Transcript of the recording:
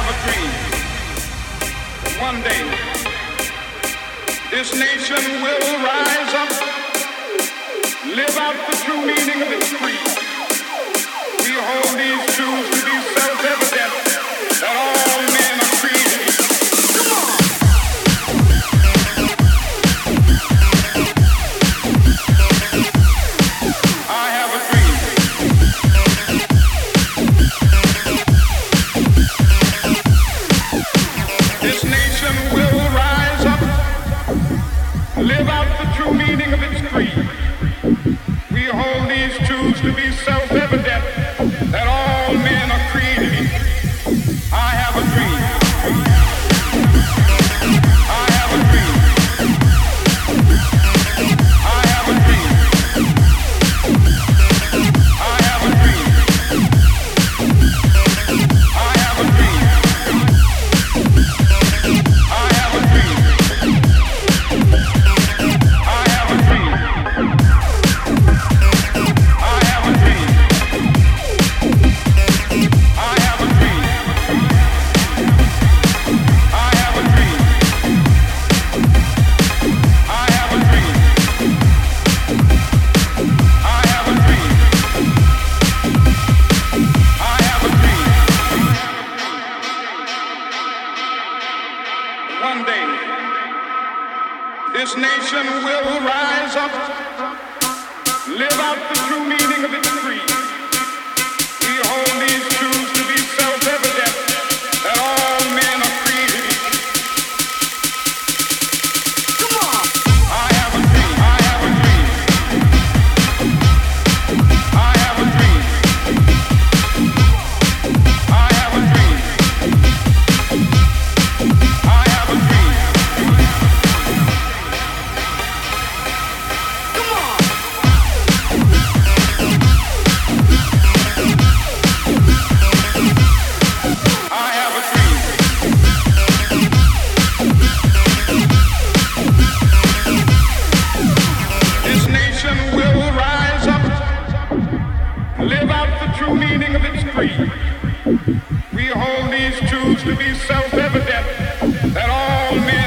have a dream. One day, this nation will rise up, live out the true meaning of its creed. We hold these nation will rise up, live out the true meaning of its true meaning of its creed. We hold these truths to be self-evident that all men